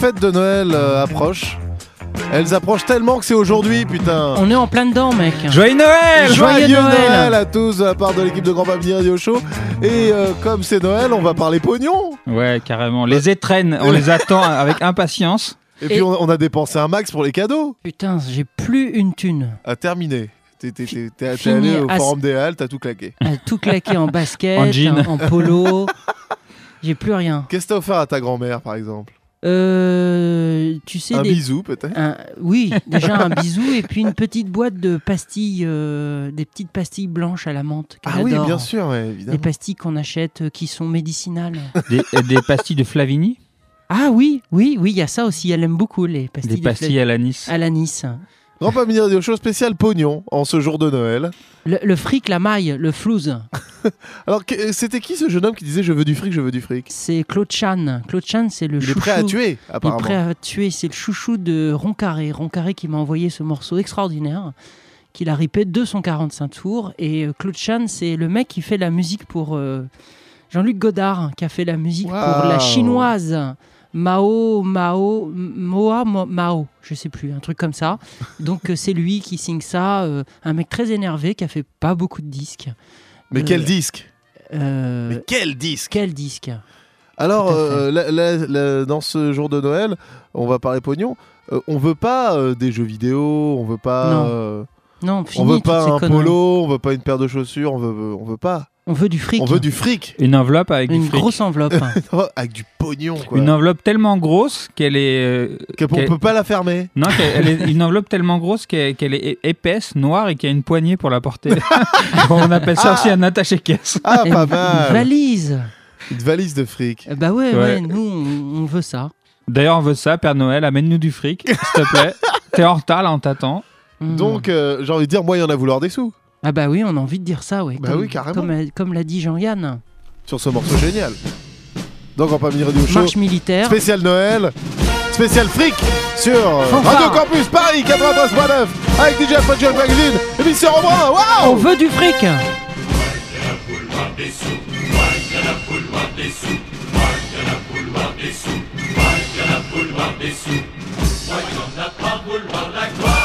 fêtes de Noël euh, approchent. Elles approchent tellement que c'est aujourd'hui, putain. On est en plein dedans, mec. Joyeux Noël Joyeux Noël à tous de la part de l'équipe de Grand Family Radio Show. Et euh, comme c'est Noël, on va parler pognon. Ouais, carrément. Les étrennes, on les attend avec impatience. Et, puis on, on a dépensé un max pour les cadeaux. Putain, j'ai plus une thune. À terminer. T'es allé au forum des Halles, t'as tout claqué. Tout claqué en basket, En jean. en, en polo. J'ai plus rien. Qu'est-ce que t'as offert à ta grand-mère, par exemple? Euh, tu sais, Un des- bisou, peut-être un- oui, déjà un bisou et puis une petite boîte de pastilles, euh, des petites pastilles blanches à la menthe. Ah oui, adore. bien sûr, ouais, Des évidemment. pastilles qu'on achète euh, qui sont médicinales. Des, des pastilles de Flavigny? Ah oui, oui, oui, il y a ça aussi. Elle aime beaucoup les pastilles. Des de pastilles fla- à l'anis. à l'anis. Grand Family Radio Show spécial pognon en ce jour de Noël. Le, le fric, la maille, le flouze, Alors, que- c'était qui ce jeune homme qui disait je veux du fric, je veux du fric c'est Claude Chan. Claude Chan, c'est le Il est chouchou. prêt à tuer, Il est prêt à tuer. C'est le chouchou de Roncaré. Roncaré qui m'a envoyé ce morceau extraordinaire qu'il a ripé 245 tours. Et euh, Claude Chan, c'est le mec qui fait la musique pour euh, Jean-Luc Godard, qui a fait la musique pour la chinoise. Mao, Mao, Moa, Mo- Mao, je sais plus, un truc comme ça. Donc euh, c'est lui qui signe ça, euh, un mec très énervé qui a fait pas beaucoup de disques. Mais Euh, quel disque? Euh, Mais quel disque? quel disque? Alors, dans ce jour de Noël, on va parler pognon. On veut pas des jeux vidéo, on veut pas, Non. Non, on fini veut toutes pas un conneries. polo, on veut pas une paire de chaussures, on veut, on veut pas. On veut du fric. On veut du fric, Une enveloppe avec Une du fric. grosse enveloppe. avec du pognon, quoi. Une enveloppe tellement grosse qu'elle est. euh, Que- on qu'elle- peut pas la fermer. Non, qu'elle- elle est une enveloppe tellement grosse qu'elle qu'elle est épaisse, noire et qu'il y a une poignée pour la porter. On appelle ça aussi un attaché-caisse. Ah, Et pas une mal. valise. Une valise de fric. Eh Bah ouais, Ouais. ouais, nous on, on veut ça. D'ailleurs, on veut ça, Père Noël, amène-nous du fric, s'il te plaît. T'es en retard, là, on t'attend. Mm. Donc, euh, j'ai envie de dire, moi, il y en a vouloir des sous ah bah oui, on a envie de dire ça, ouais. Bah oui, carrément. Comme, l'a dit Jean-Yann. Sur ce morceau génial. Donc on va venir du show. Marche militaire. Spécial Noël. Spécial fric sur Radio Campus Paris 93.9 avec DJ Fudge Magazine et Mister Embrun. Waouh On veut du fric. Des sous, a la gloire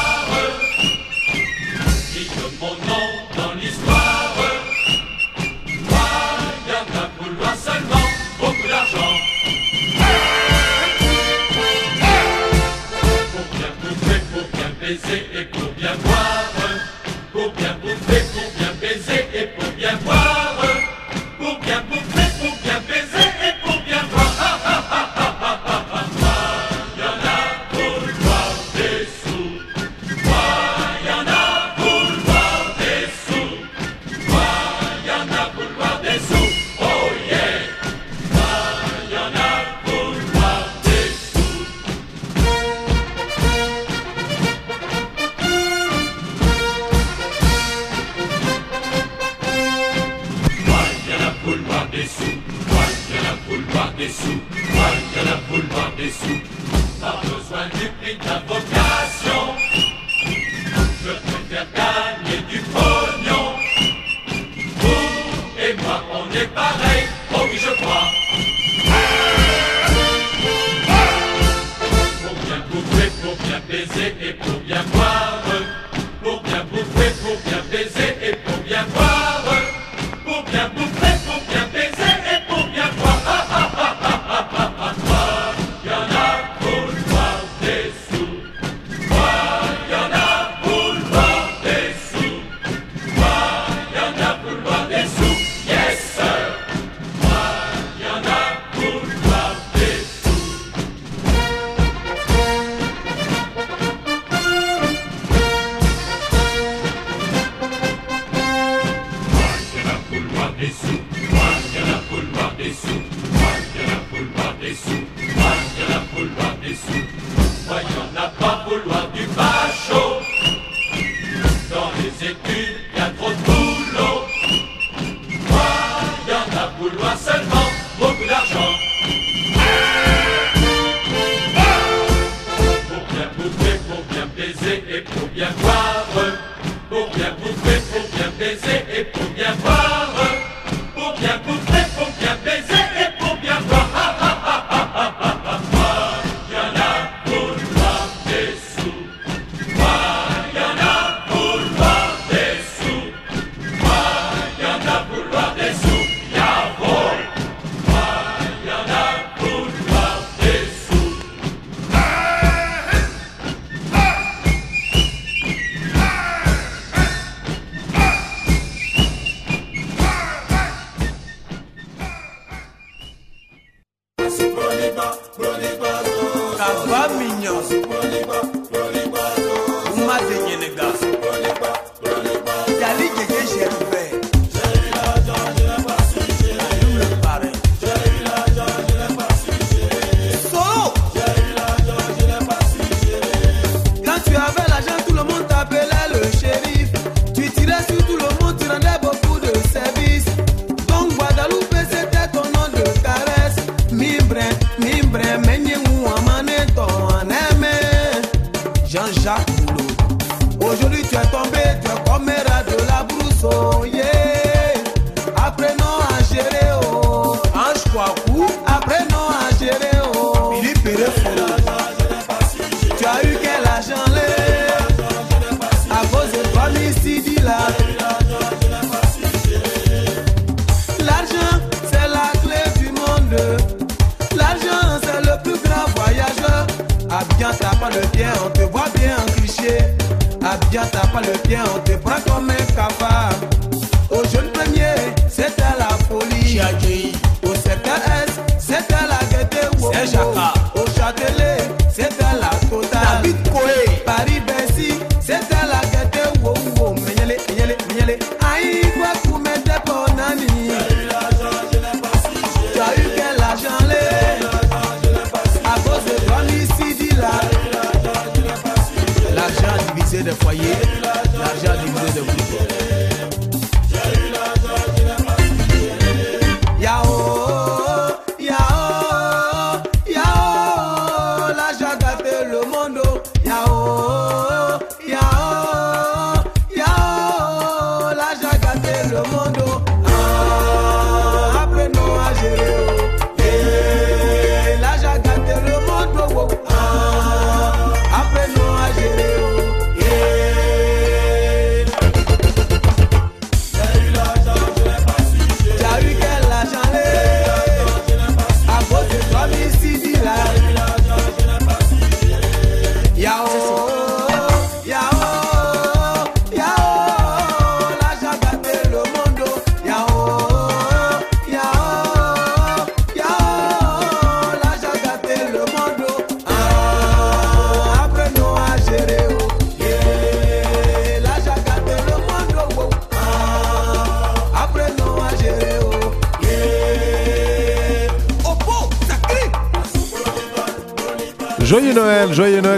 Joyeux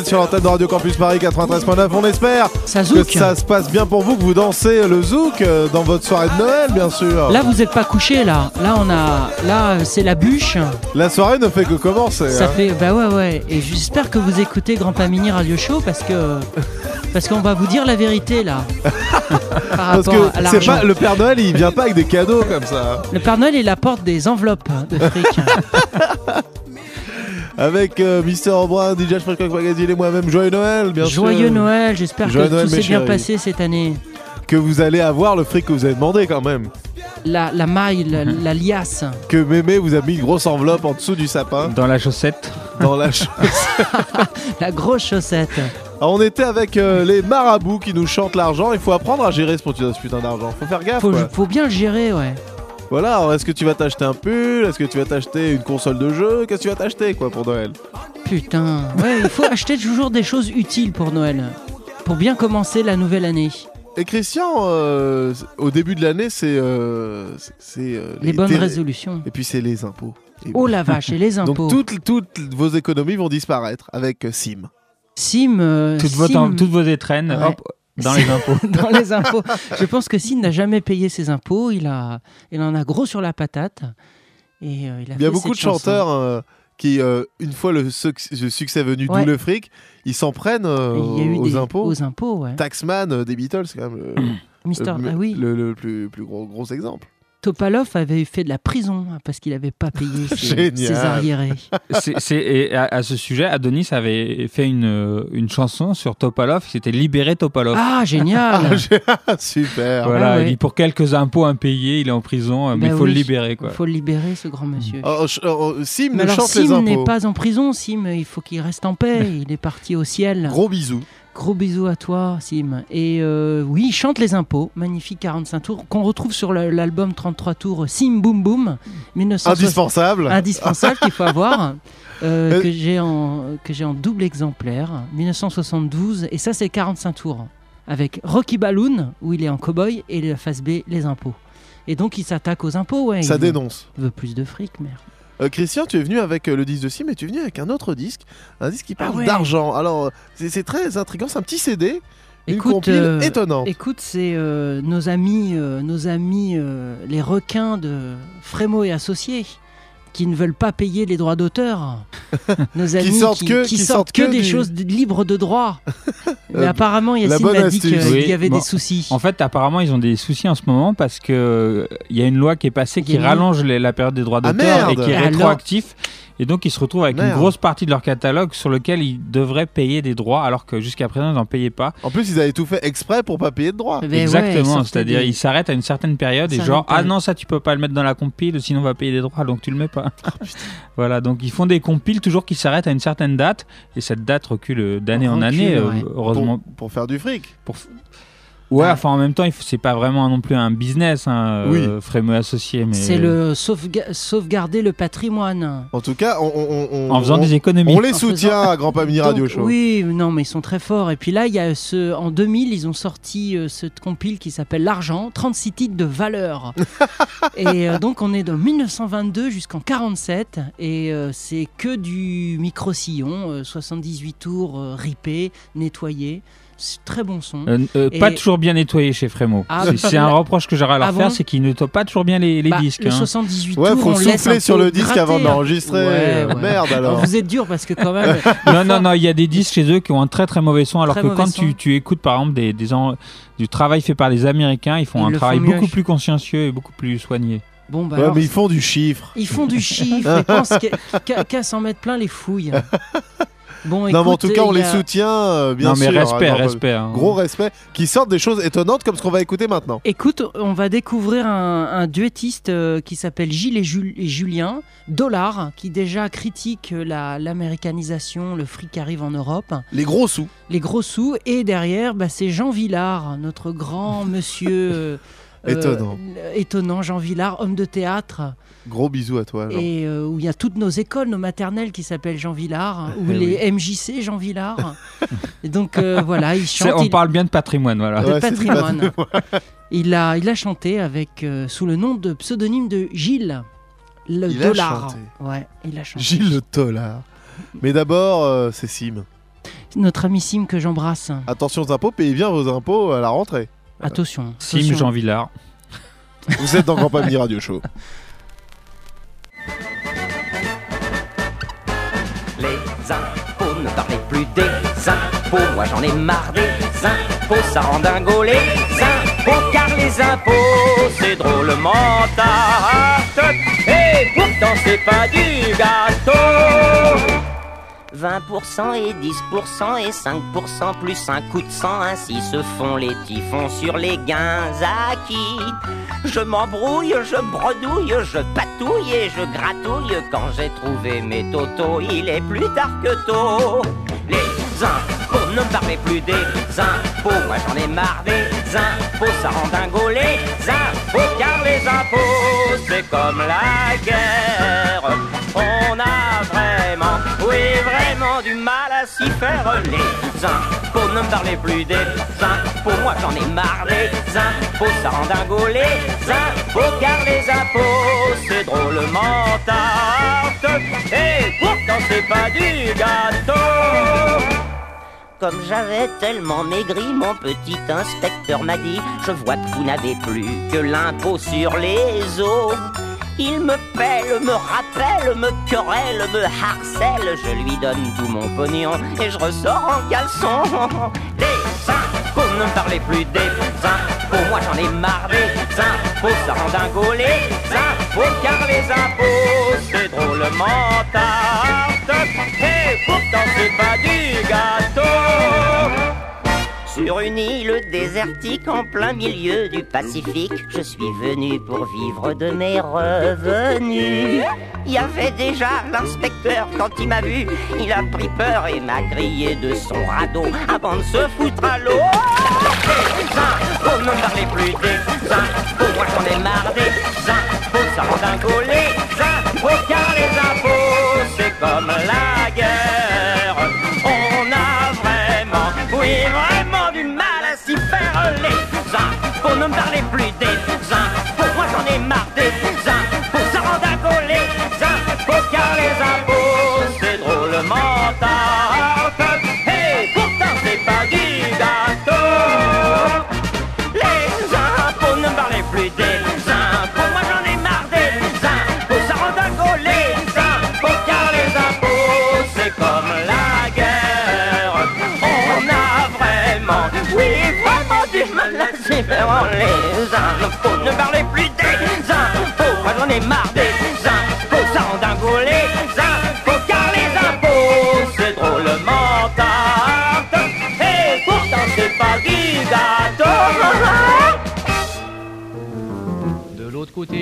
sur l'antenne de Radio Campus Paris 93.9. On espère Ça que ça se passe bien pour vous, que vous dansez le zouk euh, dans votre soirée de Noël, bien sûr. Là, vous n'êtes pas couché là. Là, on a, là, c'est la bûche. La soirée ne fait que commencer. Ça hein. fait, bah ouais, ouais. Et j'espère que vous écoutez Grand Pamini Radio Show parce que, parce qu'on va vous dire la vérité là. Par Parce que c'est pas le Père Noël, il vient pas avec des cadeaux comme ça. Le Père Noël, il apporte des enveloppes de fric. Avec euh, Mister Brun, DJ Fréquent Magazine et moi-même, joyeux Noël, bien sûr. Joyeux Noël. J'espère que Noël, tout s'est bien passé cette année. Que vous allez avoir le fric que vous avez demandé quand même. La, la maille, la, la liasse. Que Mémé vous a mis une grosse enveloppe en dessous du sapin Dans la chaussette. dans la ch- La grosse chaussette. Alors, on était avec euh, les marabouts qui nous chantent l'argent. Il faut apprendre à gérer ce putain ce putain d'argent. Faut faire gaffe. Faut, quoi. faut bien le gérer, ouais. Voilà, alors est-ce que tu vas t'acheter un pull? Est-ce que tu vas t'acheter une console de jeu? Qu'est-ce que tu vas t'acheter quoi pour Noël? Putain. Ouais, il faut acheter toujours des choses utiles pour Noël. Pour bien commencer la nouvelle année. Et Christian, euh, au début de l'année, c'est euh, euh, Les bonnes terres- résolutions. Et puis c'est les impôts. Et Oh la vache, et les Donc impôts. toutes, toutes vos économies vont disparaître avec Sim. Sim, euh, Toutes, vos, Sim- toutes vos étrennes, Ouais. hop, dans les impôts. dans les impôts. Je pense que Sim n'a jamais payé ses impôts. Il, a, il en a gros sur la patate. Et euh, il, a Il y a beaucoup de chanson. chanteurs euh, qui, euh, une fois le, suc- le succès venu, Ouais. d'où le fric, ils s'en prennent euh, aux des impôts. Aux impôts, ouais. Taxman euh, des Beatles, c'est quand même le, Mister, ah oui. le- le plus, plus gros, gros exemple. Topalov avait fait de la prison hein, parce qu'il n'avait pas payé ses, arriérés. Et à, à ce sujet, Adonis avait fait une, euh, une chanson sur Topalov qui s'était Libéré Topalov. Ah, génial Super. Voilà, Ah ouais. il dit pour quelques impôts impayés, il est en prison, euh, mais il Bah faut oui. le libérer. Il faut le libérer, ce grand monsieur. Oh, ch- oh, Sim Mais alors, chante Sim n'est pas en prison. Sim, il faut qu'il reste en paix. Il est parti au ciel. Gros bisous. Gros bisous à toi, Sim. Et euh, oui, chante les impôts, magnifique 45 tours, qu'on retrouve sur l'album 33 tours Sim Boom Boom, 1960. Indispensable. indispensable qu'il faut avoir, euh, Euh, que j'ai en, que j'ai en double exemplaire, 1972, et ça c'est 45 tours, avec Rocky Balloon, où il est en cowboy, et la face B, les impôts. Et donc il s'attaque aux impôts, ouais. Ça il veut- dénonce. veut plus de fric, merde. Euh, Christian, tu es venu avec euh, le disque de Sim, mais tu es venu avec un autre disque, un disque qui parle Ah ouais. d'argent. Alors, c'est très intriguant, c'est un petit CD, une Écoute, compile euh, étonnante. Écoute, c'est euh, nos amis, nos amis les requins de Frémo et Associés qui ne veulent pas payer les droits d'auteur. Nos amis sortent que- qui qui sortent sortent que que des du- choses libres de droit. Mais Euh, apparemment, Yacine bonne a dit qu'il Oui, y avait bon. des soucis. En fait, apparemment, ils ont des soucis en ce moment parce que euh, il y a une loi qui est passée qui rallonge les- la période des droits Ah, d'auteur et qui est Alors- rétroactif. Et donc, ils se retrouvent avec une grosse partie de leur catalogue sur lequel ils devraient payer des droits alors que jusqu'à présent, ils n'en payaient pas. En plus, ils avaient tout fait exprès pour pas payer de droits. Mais ouais, Exactement. C'est-à-dire, des- ils s'arrêtent à une certaine période et genre, ah non, ça, tu peux pas le mettre dans la compile, sinon on va payer des droits, donc tu le mets pas. Oh, voilà. Donc, ils font des compiles toujours qui s'arrêtent à une certaine date et cette date recule d'année en Recule, année, euh, ouais. heureusement. Pour, pour faire du fric. Pour... Ouais, Ah. enfin en même temps, c'est pas vraiment non plus un business, hein, Oui. euh, Frémeux associé, mais C'est le sauvega- sauvegarder le patrimoine. En tout cas, on, on- on- en faisant on- des économies. on les En soutient faisant- à Grand Pas Mini Radio Show. Oui, non, mais ils sont très forts. Et puis là, il y a ce, en 2000, ils ont sorti euh, cette compile qui s'appelle L'argent, 36 titres de valeur. et euh, donc, on est de 1922 jusqu'en 47. Et euh, c'est que du micro-sillon, euh, 78 tours euh, ripés, nettoyés. C'est très bon son. Euh, euh, Et- Pas toujours bien nettoyé chez Frémo. Ah, C'est- c'est un reproche que j'aurais à leur Ah faire, c'est qu'ils nettoient pas toujours bien les, les Bah, disques. Le hein. 78 Ouais, tours, faut on laisse souffler sur le disque gratter, avant hein. d'enregistrer. Ouais, ouais. Merde Alors, vous êtes dur parce que quand même. Non, non, non, il y a des disques chez eux qui ont un très très mauvais son, alors Très que quand tu, tu écoutes par exemple des, des en- du travail fait par les Américains, ils font Ils un travail font mieux. beaucoup plus consciencieux et beaucoup plus soigné. Bon, bah Ouais, alors, mais ils font du chiffre. Ils font du chiffre et pensent qu'à s'en mettre plein les fouilles. Bon, non, mais en tout cas, on les soutient, euh, bien non, mais sûr. respect, hein, non, respect. hein. Gros respect. Qui sortent des choses étonnantes comme ce qu'on va écouter maintenant. Écoute, on va découvrir un, un duettiste euh, qui s'appelle Gilles et, Jul- et Julien, Dollar, qui déjà critique la- l'américanisation, le fric qui arrive en Europe, Les gros sous. les gros sous. Et derrière, bah, c'est Jean Villard, notre grand monsieur. euh, euh, Étonnant. étonnant, Jean Villard, homme de théâtre. Gros bisous à toi. Jean. et euh, où il y a toutes nos écoles, nos maternelles qui s'appellent Jean Villard, ou Eh les MJC Jean Villard. et donc euh, voilà, il chante on il- parle bien de patrimoine, voilà. de Ouais, patrimoine. il, a, il a chanté avec euh, sous le nom de pseudonyme de Gilles. Le Il a dollar. chanté. Ouais, il a chanté. Gilles Le Tollard. Mais d'abord, euh, c'est Sim. Notre ami Sim que j'embrasse. Attention aux impôts, payez bien vos impôts à la rentrée. Attention. Sim. Jean Villard. Vous êtes dans Mini Radio Show. Les impôts, ne parlez plus des impôts. Moi j'en ai marre des impôts, ça rend dingo les impôts. Car les impôts, c'est drôlement tarte. Et pourtant c'est pas du gâteau. 20% et 10% et 5% plus un coup de sang, ainsi se font les typhons sur les gains acquis. Je m'embrouille, je bredouille, je patouille et je gratouille quand j'ai trouvé mes totos, il est plus tard que tôt. Les impôts, ne me parlez plus des impôts, moi j'en ai marre des impôts, ça rend dingo les impôts, car les impôts c'est comme la guerre. On a oui du mal à s'y faire les impôts, ne me parlez plus des impôts, moi j'en ai marre des impôts, ça rend dingo les impôts, car les impôts c'est drôlement tarte, et pourtant c'est pas du gâteau. Comme j'avais tellement maigri, mon petit inspecteur m'a dit Je vois que vous n'avez plus que l'impôt sur les eaux. Il me pèle, me rappelle, me querelle, me harcèle. Je lui donne tout mon pognon et je ressors en caleçon. Les impôts, ne me parlez plus des impôts. Moi j'en ai marre des impôts, ça rend dingo les impôts. Car les impôts, c'est drôlement tarte. Et pourtant c'est pas du gâteau. Sur une île désertique en plein milieu du Pacifique. Je suis venu pour vivre de mes revenus. Il y avait déjà l'inspecteur quand il m'a vu. Il a pris peur et m'a grillé de son radeau avant de se foutre à l'eau. Des impôts, ne plus des impôts. Moi j'en ai marre des impôts, ça rend les impôts. Car les impôts, c'est comme la guerre. Les impôts, ne me parlez plus des impôts. Moi j'en ai marre des impôts, ça rend dingo les impôts. Car les impôts, Les impôts, ne parlez plus des impôts. Moi j'en ai marre des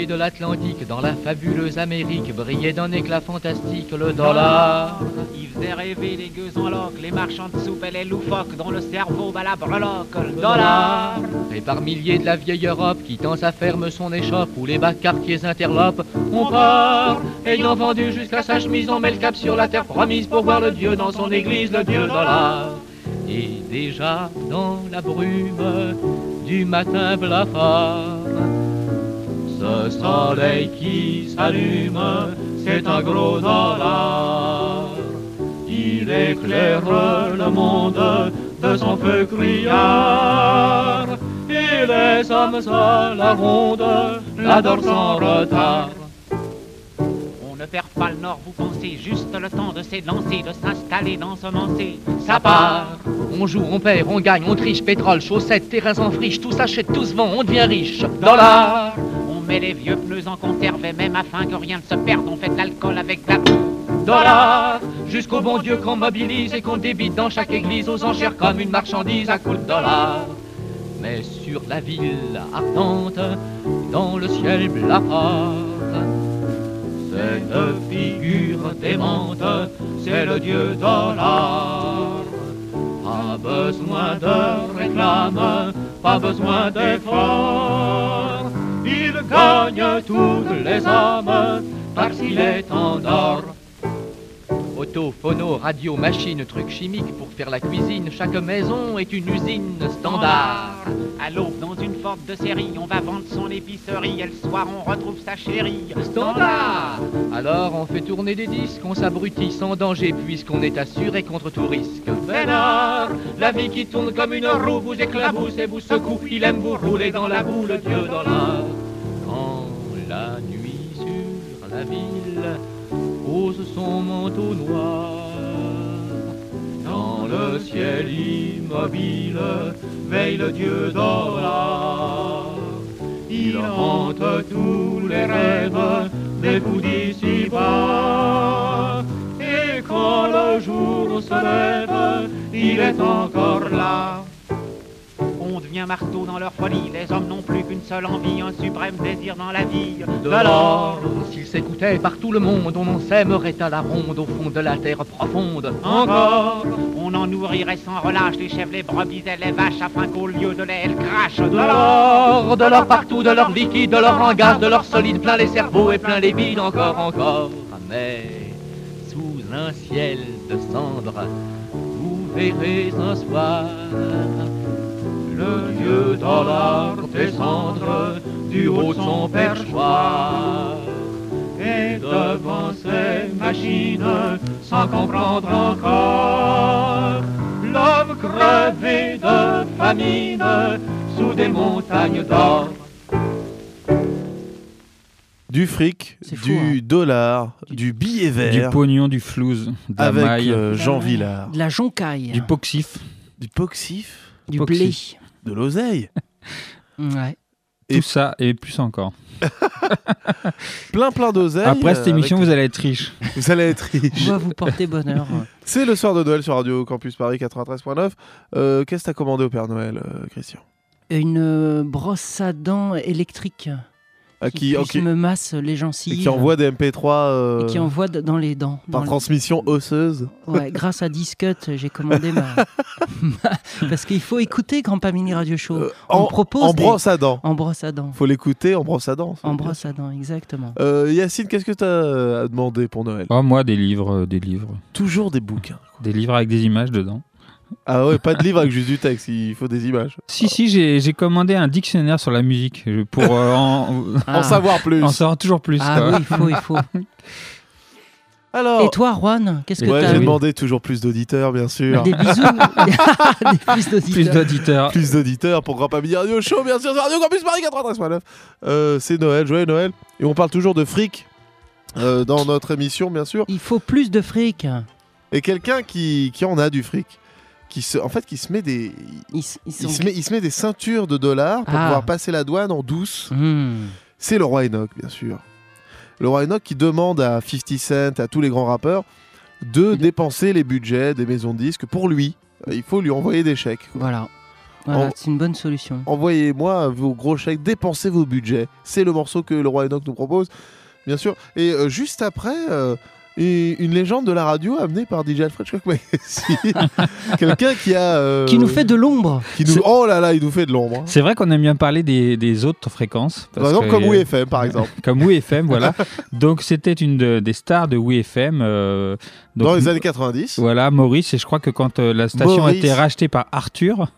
de l'Atlantique, dans la fabuleuse Amérique, brillait d'un éclat fantastique le dollar. Il faisait rêver les gueux en loques, les marchands de soupe et les loufoques dont le cerveau bat la breloque. Le dollar Et par milliers de la vieille Europe qui tend sa ferme son échoppe, où les bas quartiers interlopent, on part, ayant vendu jusqu'à sa chemise, on met le cap sur la terre promise pour voir le Dieu dans son église, le Dieu dollar. Et déjà dans la brume du matin blafard, ce soleil qui s'allume, c'est un gros dollar. Il éclaire le monde de son feu criard. Et les hommes à la ronde l'adorent sans retard. Pas le nord, vous pensez, juste le temps de s'élancer, de s'installer dans ce mancé. Ça part, on joue, on perd, on gagne, on triche, pétrole, chaussettes, terrains en friche, tout s'achète, tout se vend, on devient riche. Dollar, On met les vieux pneus en conserve et même afin que rien ne se perde, on fait de l'alcool avec de la dollar, jusqu'au bon Dieu qu'on mobilise et qu'on débite dans chaque église aux enchères comme une marchandise à coups de dollars. Mais sur la ville ardente, dans le ciel blafard, cette figure démente, c'est le dieu dollar. Pas besoin de réclame, pas besoin d'effort. Il gagne toutes les âmes parce qu'il est en or. Phono, radio, machine, trucs chimiques pour faire la cuisine. Chaque maison est une usine standard. À l'aube, dans une forte de série, on va vendre son épicerie et le soir on retrouve sa chérie. Standard Alors on fait tourner des disques, on s'abrutit sans danger puisqu'on est assuré contre tout risque. Vénard, la vie qui tourne comme une roue vous éclabousse et vous secoue. Il aime vous rouler dans la boue, le dieu dollar. Quand la nuit sur la ville son manteau noir, dans le ciel immobile veille le dieu dollar. Il hante tous les rêves des fous d'ici bas. Et quand le jour se lève, il est encore là. Devient marteau dans leur folie, les hommes n'ont plus qu'une seule envie, un suprême désir dans la vie. De l'or, s'il s'écoutait par tout le monde, on en s'aimerait à la ronde au fond de la terre profonde. Encore, on en nourrirait sans relâche les chèvres, les brebis et les vaches, afin qu'au lieu de lait, elles crachent De l'or, de l'or partout, de l'or liquide, de l'or en gaz, de l'or solide, plein les cerveaux et plein les bides, encore, encore. Mais sous un ciel de cendres, vous verrez un soir le dieu dollar descendre du haut de son perchoir. Et devant ces machines, sans comprendre encore, l'homme crevé de famine sous des montagnes d'or. Du fric, fou, du hein. dollar, du billet Du vert, pognon, du flouze, de la avec maille, euh, Jean Villard, De la joncaille. du poxif. du poxif, du blé. De l'oseille. Ouais. Et- Tout ça et plus encore. Plein plein d'oseille. Après cette euh, émission, avec- vous allez être riche. vous allez être On riche. va vous porter bonheur. C'est le soir de Noël sur Radio Campus Paris 93.9. Euh, Qu'est-ce que t'as commandé au Père Noël, euh, Christian? Une euh, brosse à dents électrique Ah, qui, me masse les et gencives. qui envoie des MP3 euh, et qui envoie dans les dents. par dans les- transmission osseuse. Ouais, grâce à Discut, j'ai commandé ma... Parce qu'il faut écouter Grand Mini Radio Show. Euh, On en, propose en des- brosse à dents. En brosse à dents. Faut l'écouter en brosse à dents. En brosse à dents, exactement. Euh, Yacine, qu'est-ce que t'as euh, demandé pour Noël? Oh, moi, des livres, euh, des livres. Toujours des bouquins. Des livres avec des images dedans. Ah ouais, pas de livre avec juste du texte, il faut des images. Si, si, j'ai j'ai commandé un dictionnaire sur la musique pour euh, en, Ah. En savoir plus. en savoir toujours plus. Ah quoi. oui, il faut, il faut. Alors, Et toi, Juan, qu'est-ce que ouais, t'as j'ai demandé toujours plus d'auditeurs, bien sûr. Des bisous Des plus Plus d'auditeurs. plus d'auditeurs pour Grand Mini Radio Show, bien sûr, sur Radio Campus Paris 93.9. Euh, c'est Noël, joyeux Noël. Et on parle toujours de fric euh, dans notre émission, bien sûr. Il faut plus de fric. Et quelqu'un qui, qui en a du fric, qui se, en fait, qui se met des, il se met, il se met des ceintures de dollars pour Ah. pouvoir passer la douane en douce. Hmm. C'est le roi Enoch, bien sûr. Le roi Enoch qui demande à 50 Cent, à tous les grands rappeurs, de dépenser les budgets des maisons de disques pour lui. Il faut lui envoyer des chèques. Voilà. Voilà, En- c'est une bonne solution. Envoyez-moi vos gros chèques, dépensez vos budgets. C'est le morceau que le roi Enoch nous propose, bien sûr. Et euh, juste après, euh, et une légende de la radio amenée par DJ Alfred. Quelqu'un qui a. euh, Qui nous fait de l'ombre. nous- Oh là là, il nous fait de l'ombre. hein. C'est vrai qu'on aime bien parler des, des autres fréquences. Par parce exemple, que, comme WFM, par exemple. Comme WFM, voilà. Donc c'était une de- des stars de WFM. euh, Dans les années 90. Voilà, Maurice. Et je crois que quand euh, la station Maurice. a été rachetée par Arthur,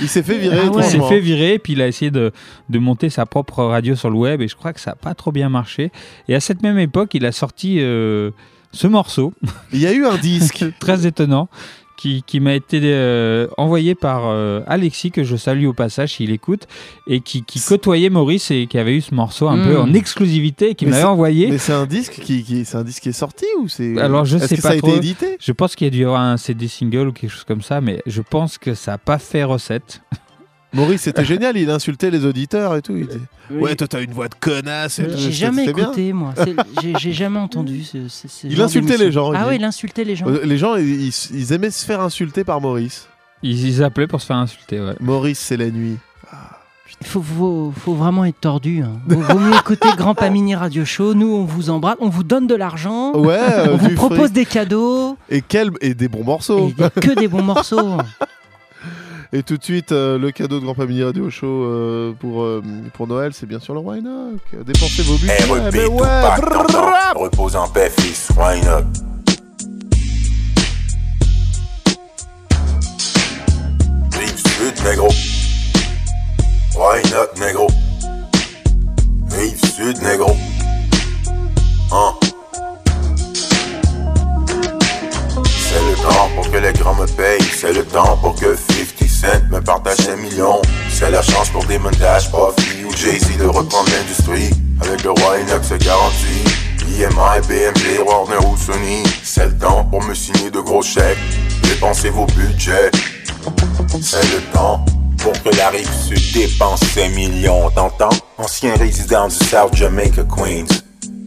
Il s'est fait virer. Ah ouais. il s'est fait virer. Puis il a essayé de, de monter sa propre radio sur le web. Et je crois que ça n'a pas trop bien marché. Et à cette même époque, il a sorti euh, ce morceau, Il y a eu un disque. très étonnant. Qui, qui m'a été euh, envoyé par euh, Alexis, que je salue au passage s'il écoute, et qui, qui côtoyait Maurice et qui avait eu ce morceau un peu en exclusivité, et qui m'avait envoyé. Mais c'est un disque qui, qui- c'est un disque qui est sorti ou c'est Alors, je sais que pas ça a trop. été édité? Je pense qu'il y a dû y avoir un CD single ou quelque chose comme ça, mais je pense que ça n'a pas fait recette. Maurice, c'était génial, il insultait les auditeurs et tout. Il disait, ouais, toi t'as une voix de connasse. et tout. J'ai jamais bien. écouté, moi. J'ai jamais entendu ce, ce- ce Il insultait les gens, Ah dit. oui, il insultait les gens. Euh, Les gens, ils, ils- ils aimaient se faire insulter par Maurice. Ils, ils appelaient pour se faire insulter, ouais. Maurice, c'est la nuit. Il faut, faut, faut vraiment être tordu. Hein. Vaut, vaut mieux écouter Grand Pamini Radio Show. Nous, on vous embrasse, on vous donne de l'argent, Ouais, euh, on vous du propose fric. des cadeaux Et, quel... et des bons et morceaux. a que des bons morceaux. Et tout de suite, euh, le cadeau de Grand Family Radio Show euh, pour, euh, pour Noël, c'est bien sûr le Enoch. Dépensez vos budgets. REP, mais ouais, Tupac, Repose en paix, fils, not? Rive sud, négro. Why not, négro? Rive sud, négro. Hein? C'est le temps pour que les grands me payent. C'est le temps pour que 50 Me partage ses millions. C'est la chance pour des montages Puffy ou Jay-Z de reprendre l'industrie. Avec le roi c'est garanti. IMI, BMG, Warner ou Sony. C'est le temps pour me signer de gros chèques. Dépensez vos budgets. C'est le temps pour que la rive sud dépense ses millions. T'entends? Ancien résident du South Jamaica Queens.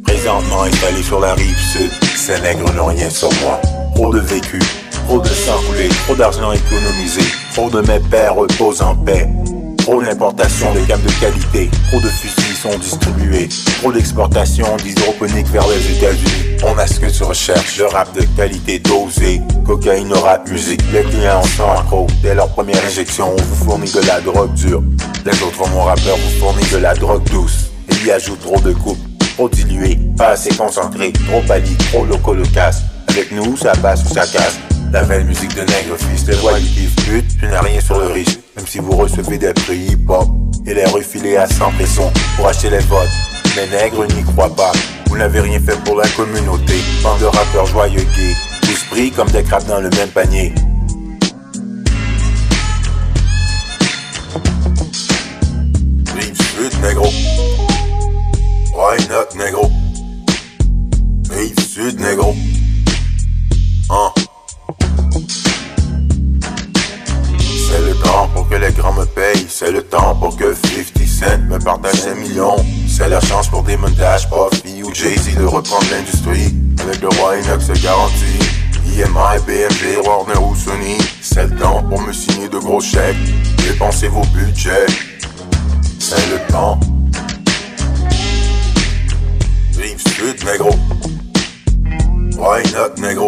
Présentement installé sur la rive sud, ces nègres n'ont rien sur moi. Trop de vécu, trop de sang coulé, trop d'argent économisé, trop de mes pères reposent en paix. Trop d'importation de gammes de qualité, trop de fusils sont distribués, trop d'exportation d'hydroponique vers les États-Unis. On a ce que tu recherches, le rap de qualité dosé, cocaïne, rap, musique. Les clients sont accros, dès leur première injection, on vous fournit de la drogue dure. Les autres mon rappeur vous fournit de la drogue douce. Il y ajoute trop de coupes, trop dilué, pas assez concentré, trop pali, trop loco. Avec nous, ça passe ou ça casse. La belle musique de nègre, fils de voix du kiff tu n'as rien sur le riche. Même si vous recevez des prix hip-hop, et les refilés à 100 pression pour acheter les votes. Les nègres n'y croient pas, vous n'avez rien fait pour la communauté. Bande de rappeurs joyeux gays, tous pris comme des crabes dans le même panier. Négro. Why not, négro? Rive sud, négro. Hein? que les grands me payent. C'est le temps pour que 50 Cent me partage un million. C'est la chance pour des montages, Puffy ou Jay-Z de reprendre l'industrie. Avec le roi Enoch se garantit. EMI, BMG, Warner ou Sony. C'est le temps pour me signer de gros chèques. Dépensez vos budgets. C'est le temps. Rive sud, négro. Why not, négro?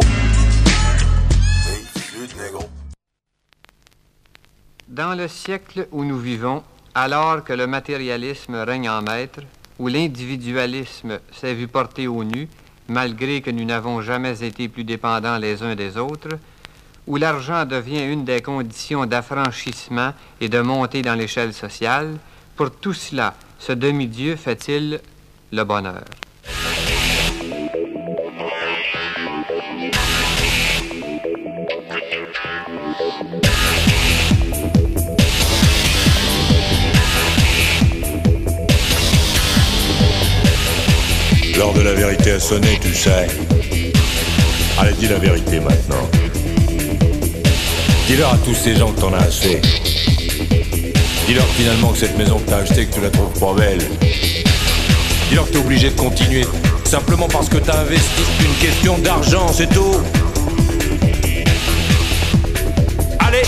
Dans le siècle où nous vivons, alors que le matérialisme règne en maître, où l'individualisme s'est vu porter au nu, malgré que nous n'avons jamais été plus dépendants les uns des autres, où l'argent devient une des conditions d'affranchissement et de montée dans l'échelle sociale, pour tout cela, ce demi-dieu fait-il le bonheur. A sonné, tu sais. Allez, dis la vérité maintenant. Dis-leur à tous ces gens que t'en as assez. Dis-leur finalement que cette maison que t'as achetée, que tu la trouves pas belle. Dis-leur que t'es obligé de continuer. Simplement parce que t'as investi une question d'argent, c'est tout. Allez,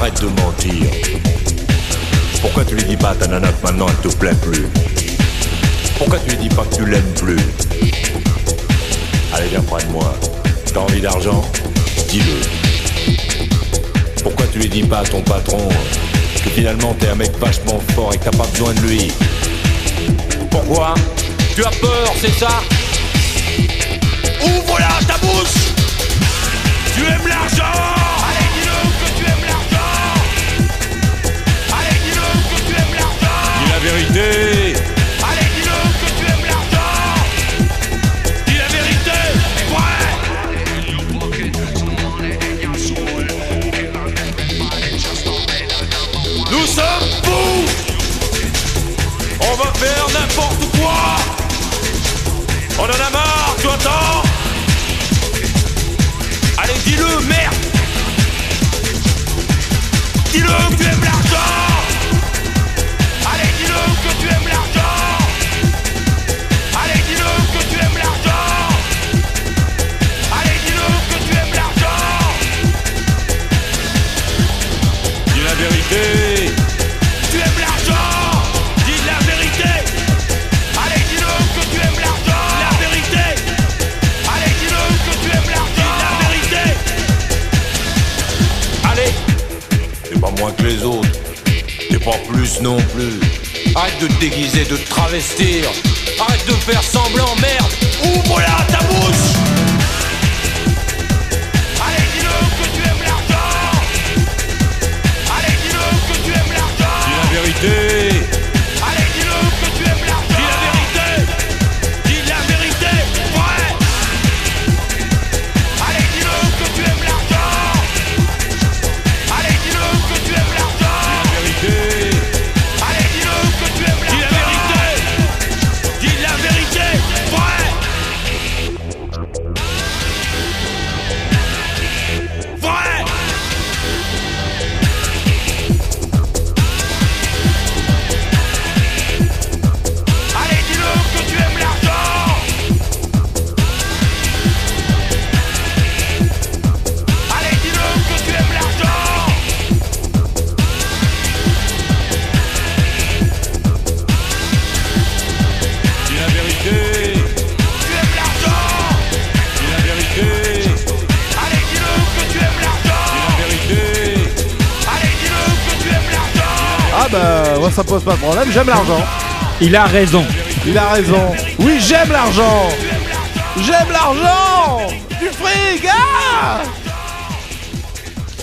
Arrête de mentir. Pourquoi tu lui dis pas ta nana que maintenant elle te plaît plus? Pourquoi tu lui dis pas que tu l'aimes plus? Allez, viens près de moi. T'as envie d'argent? Dis-le. Pourquoi tu lui dis pas à ton patron que finalement t'es un mec vachement fort et que t'as pas besoin de lui? Pourquoi? Tu as peur, c'est ça? Ouvre là ta bouche Tu aimes l'argent de pose pas de problème, j'aime l'argent. Il a raison. Il a raison. Oui, j'aime l'argent. J'aime l'argent. Du fric, ah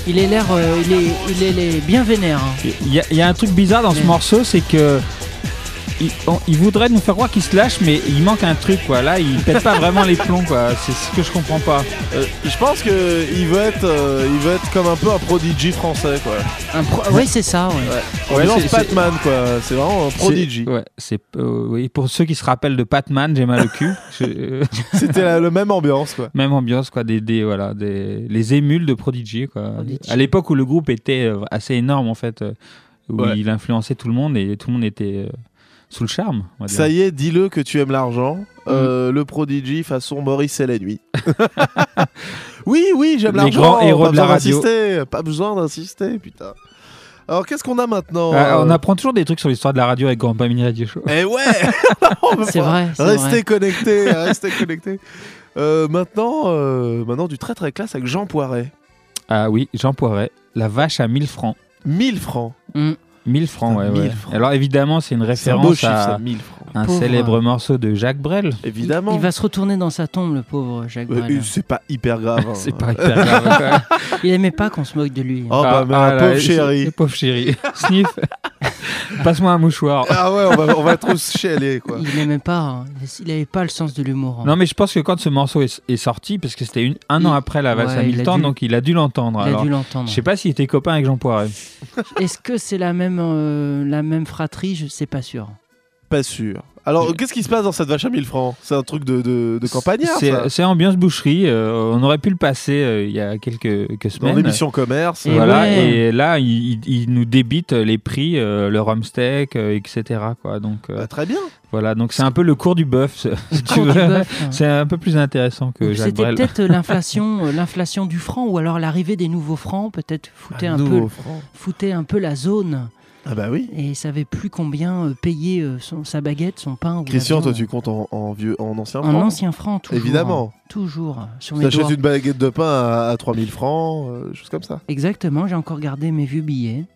Il est l'air, euh, il est, il est, il est bien vénère. hein. Il y, a- il y a un truc bizarre dans ce morceau, c'est que il, on- il voudrait nous faire croire qu'il se lâche, mais il manque un truc, quoi. Là, il pète pas vraiment les plombs, quoi. C'est ce que je comprends pas. Euh, je pense que il veut être, euh, il veut être comme un peu un prodigy français, quoi. Un pro- Oui, c'est ça. ouais. On Ouais, lance c'est- Batman, quoi. C'est vraiment un prodigy. Ouais, c'est euh, oui. Pour ceux qui se rappellent de Patman, j'ai mal au cul. C'était la, la même ambiance, quoi. Même ambiance, quoi. Des, des voilà, des les émules de Prodigy, quoi. Prodigy. À l'époque où le groupe était assez énorme, en fait, où Ouais. il influençait tout le monde et tout le monde était euh, sous le charme. on va dire. Ça y est, dis-le que tu aimes l'argent. Euh, le prodigy façon Maurice et la nuit. oui, oui, j'aime Les l'argent. grands héros pas de la besoin radio. d'insister, Pas besoin d'insister, putain. Alors, qu'est-ce qu'on a maintenant Ah, on euh, apprend toujours des trucs sur l'histoire de la radio avec Grand Mini Radio Show. Eh ouais C'est vrai. Restez vrai. connectés, restez connectés. Euh, maintenant, euh, maintenant, du très très classe avec Jean Poiret. Ah oui, Jean Poiret, la vache à 1000 francs. 1000 francs. Mm. 1000 francs, ouais, 1000 ouais. francs. Alors évidemment, c'est une un beau référence chiffre, à ça, 1000 francs. un Pauvre. célèbre morceau de Jacques Brel. Évidemment. Il va se retourner dans sa tombe, le pauvre Jacques Euh, Brel. c'est pas hyper grave. hein. C'est pas hyper grave. quoi. Il aimait pas qu'on se moque de lui. Oh bah, Ah, ma ah, pauvre c'est- chérie. Pauvre chérie. Sniff. Passe-moi un mouchoir. Ah ouais, on va, on va trop se chialer, quoi. Il n'aimait pas. hein. Il avait pas le sens de l'humour. hein. Non, mais je pense que quand ce morceau est, est sorti, parce que c'était une- un an après la valse ouais, à il a 1000 ans, dû- donc il a dû l'entendre. Il a Alors, dû l'entendre. Je sais pas s'il était copain avec Jean Poiret. Est-ce que c'est la même, euh, la même fratrie? Je sais pas sûr. Pas sûr. Alors, qu'est-ce qui se passe dans cette vache à 1000 francs? C'est un truc de, de, de campagnard, C'est ambiance boucherie. euh, on aurait pu le passer euh, il y a quelques, quelques Dans semaines. l'émission commerce. Et voilà, ouais. et là, il, il- il nous débite les prix, euh, le rum steak, euh, etc. Quoi. Donc, euh, Bah, très bien. voilà, donc c'est un peu le cours du bœuf. si. C'est un peu plus intéressant que Jacques C'était peut-être l'inflation, l'inflation du franc, ou alors l'arrivée des nouveaux francs, peut-être foutait un, peu, foutait un peu la zone. Ah bah oui. Et il savait plus combien euh, payer euh, son- sa baguette, son pain. Ou Christian, toi, tu comptes en, en vieux, en ancien En franc ancien franc, toujours. Évidemment. Toujours. Sur Tu mes achètes doigts. une baguette de pain à, à 3000 francs, euh, choses comme ça. Exactement, j'ai encore gardé mes vieux billets.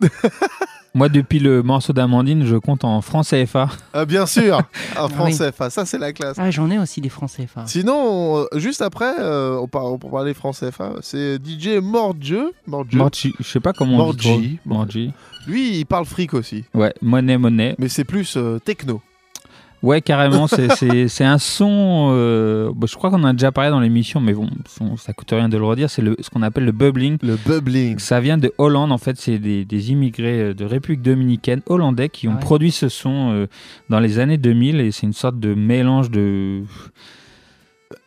Moi, depuis le morceau d'Amandine, je compte en francs CFA. Ah, bien sûr Un franc oui. CFA, ça c'est la classe. Ah, j'en ai aussi des francs CFA. Sinon, euh, juste après, euh, on par- pour parler franc CFA, c'est DJ Mordjeu. Mordjeu. Morgi, je sais pas comment on dit. Morgi. Lui, il parle fric aussi. Ouais, monnaie, monnaie. Mais c'est plus euh, techno. Ouais, carrément, c'est- c'est c'est un son. euh, bon, je crois qu'on en a déjà parlé dans l'émission, mais bon, son- ça coûte rien de le redire. C'est le- ce qu'on appelle le bubbling. Le bubbling. Ça vient de Hollande, en fait, c'est des, des immigrés euh, de République dominicaine hollandais qui ont Ouais. produit ce son euh, dans les années 2000 et c'est une sorte de mélange de.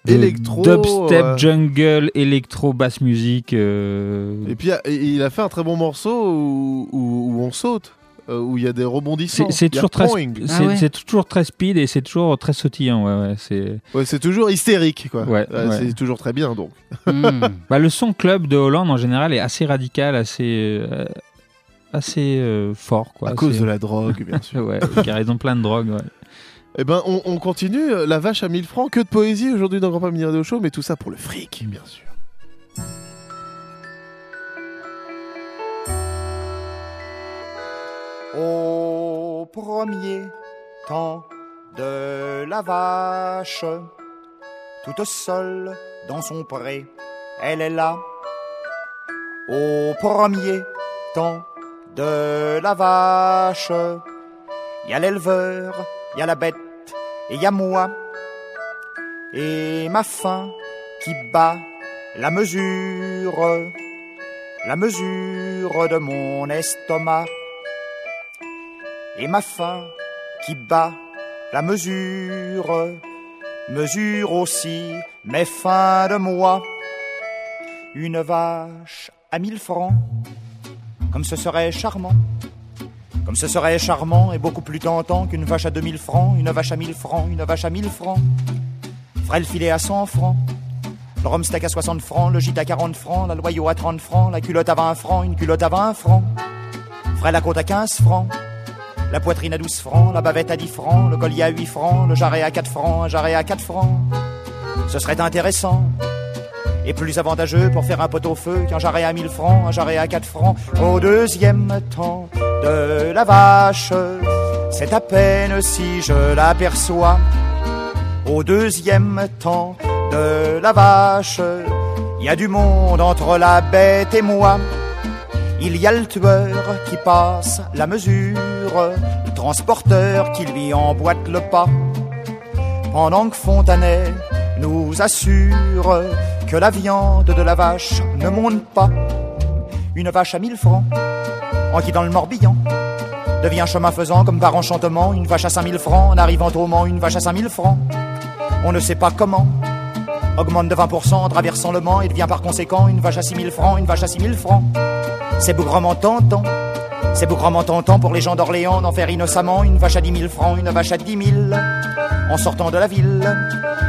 Électro, Dubstep, jungle, électro, basse musique. euh, Et puis, il a fait un très bon morceau où, où- où on saute, euh, où il y a des rebondissements. C'est toujours, très, Ah ouais. toujours très speed et c'est toujours très sautillant. Ouais, ouais, c'est... Ouais, c'est toujours hystérique, quoi. Ouais, ouais. C'est toujours très bien, donc. Hmm. Bah, le son club de Hollande en général est assez radical, assez, euh, assez euh, fort. Quoi. à cause de la drogue, bien sûr. ouais, car ils ont plein de drogue. Ouais. Eh ben, on, on continue. euh, La vache à 1000 francs. Que de poésie aujourd'hui dans Grand Pas Mini Radio Show, mais tout ça pour le fric, bien sûr. Au premier temps de la vache, toute seule dans son pré, elle est là. Au premier temps de la vache, il y a l'éleveur, il y a la bête, et il y a moi. Et ma faim qui bat la mesure, la mesure de mon estomac et ma faim qui bat la mesure, mesure aussi mes fins de moi. Une vache à mille francs, comme ce serait charmant, comme ce serait charmant et beaucoup plus tentant qu'une vache à deux mille francs, une vache à mille francs, une vache à mille francs. Ferait le filet à cent francs, le rhum steak à 60 francs, le gîte à 40 francs, la loyau à 30 francs, la culotte à 20 francs, une culotte à 20 francs. Ferait la côte à 15 francs. La poitrine à 12 francs, la bavette à 10 francs, le collier à 8 francs, le jarret à 4 francs, un jarret à 4 francs. Ce serait intéressant et plus avantageux pour faire un pot au feu qu'un jarret à 1000 francs, un jarret à 4 francs. Au deuxième temps de la vache, c'est à peine si je l'aperçois. Au deuxième temps de la vache, il y a du monde entre la bête et moi. Il y a le tueur qui passe la mesure, le transporteur qui lui emboîte le pas. Pendant que Fontanet nous assure que la viande de la vache ne monte pas. Une vache à 1000 francs, en quittant le Morbihan, devient chemin faisant comme par enchantement une vache à 5000 francs, en arrivant au Mans, une vache à 5000 francs. On ne sait pas comment, augmente de 20% en traversant le Mans et devient par conséquent une vache à 6000 francs, une vache à 6000 francs. C'est bougrement tentant, c'est bougrement tentant pour les gens d'Orléans d'en faire innocemment une vache à 10 000 francs, une vache à 10 000 en sortant de la ville.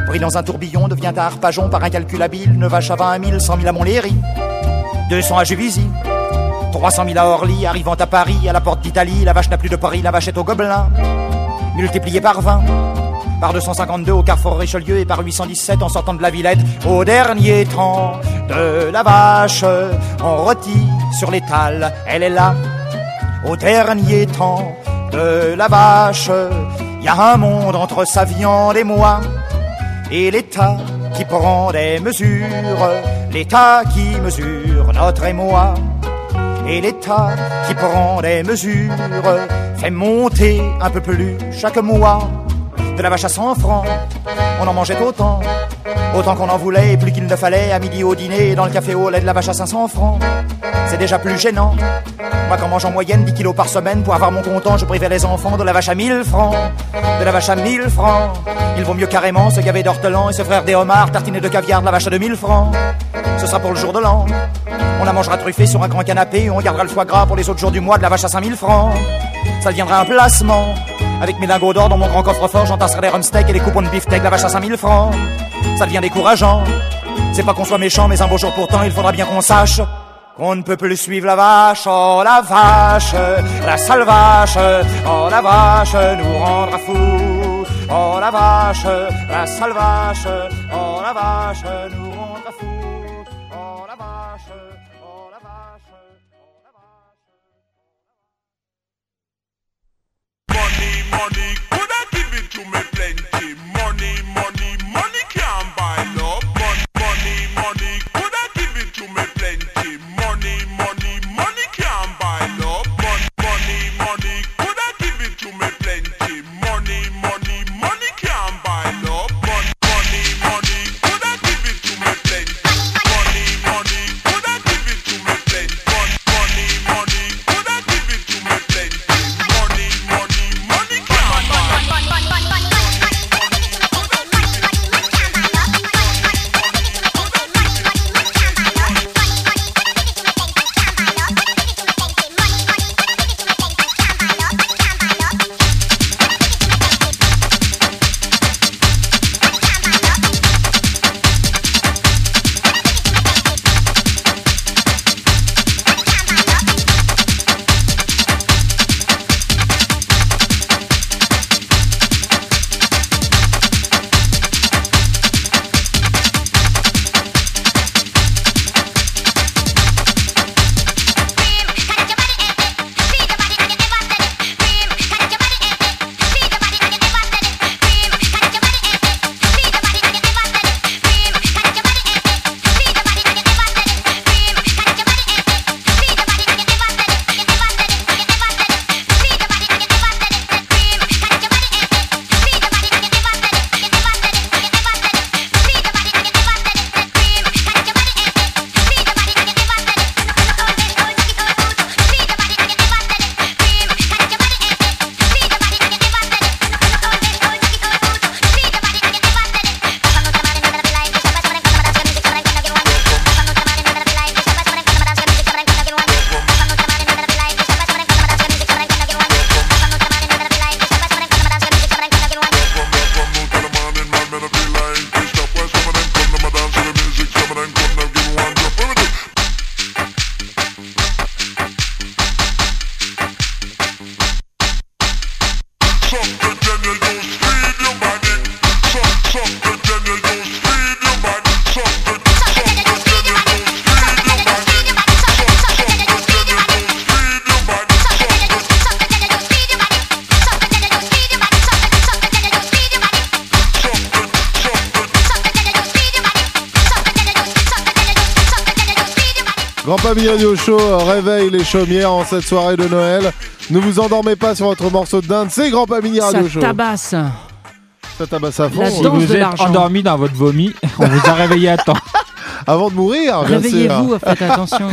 Pris dans un tourbillon, devient à Arpajon par un calcul habile, une vache à 20 000, 100 000 à Montlhéry, 200 à Juvisy, 300 000 à Orly, arrivant à Paris, à la porte d'Italie, la vache n'a plus de Paris, la vache est au Gobelin, multiplié par 20 par 252 au carrefour Richelieu et par 817 en sortant de la Villette. Au dernier temps de la vache, on rôtit sur l'étal, elle est là. Au dernier temps de la vache, il y a un monde entre sa viande et moi. Et l'État qui prend des mesures, l'État qui mesure notre émoi. Et l'État qui prend des mesures fait monter un peu plus chaque mois de la vache à 100 francs. On en mangeait autant, autant qu'on en voulait, et plus qu'il ne fallait, à midi au dîner, dans le café au lait de la vache à 500 francs. C'est déjà plus gênant. Moi, quand mange en moyenne 10 kilos par semaine pour avoir mon comptant, je privais les enfants de la vache à 1000 francs. De la vache à 1000 francs. Il vaut mieux carrément se gaver d'ortelan et se frère des homards, tartiner de caviar de la vache à 2000 francs. Ce sera pour le jour de l'an. On la mangera truffée sur un grand canapé on gardera le foie gras pour les autres jours du mois de la vache à 5000 francs. Ça deviendra un placement. Avec mes lingots d'or dans mon grand coffre-fort, j'entasserai les rumsteaks et les coupons de beefsteak, la vache à 5000 francs. Ça devient décourageant. C'est pas qu'on soit méchant, mais un beau jour pourtant, il faudra bien qu'on sache qu'on ne peut plus suivre la vache. Oh la vache, la sale vache, oh la vache nous rendra fous. Oh la vache, la sale vache, oh la vache nous Money, could I give it to me Grand Pamille Radio Show réveille les chaumières en cette soirée de Noël. Ne vous endormez pas sur votre morceau de dinde, c'est Grand Pamini Radio Ça Show. tabasse. Ça tabasse à fond. La Si danse vous de êtes l'argent. endormi dans votre vomi, on vous a réveillé à temps. Avant de mourir, bien sûr. Réveillez-vous, faites attention.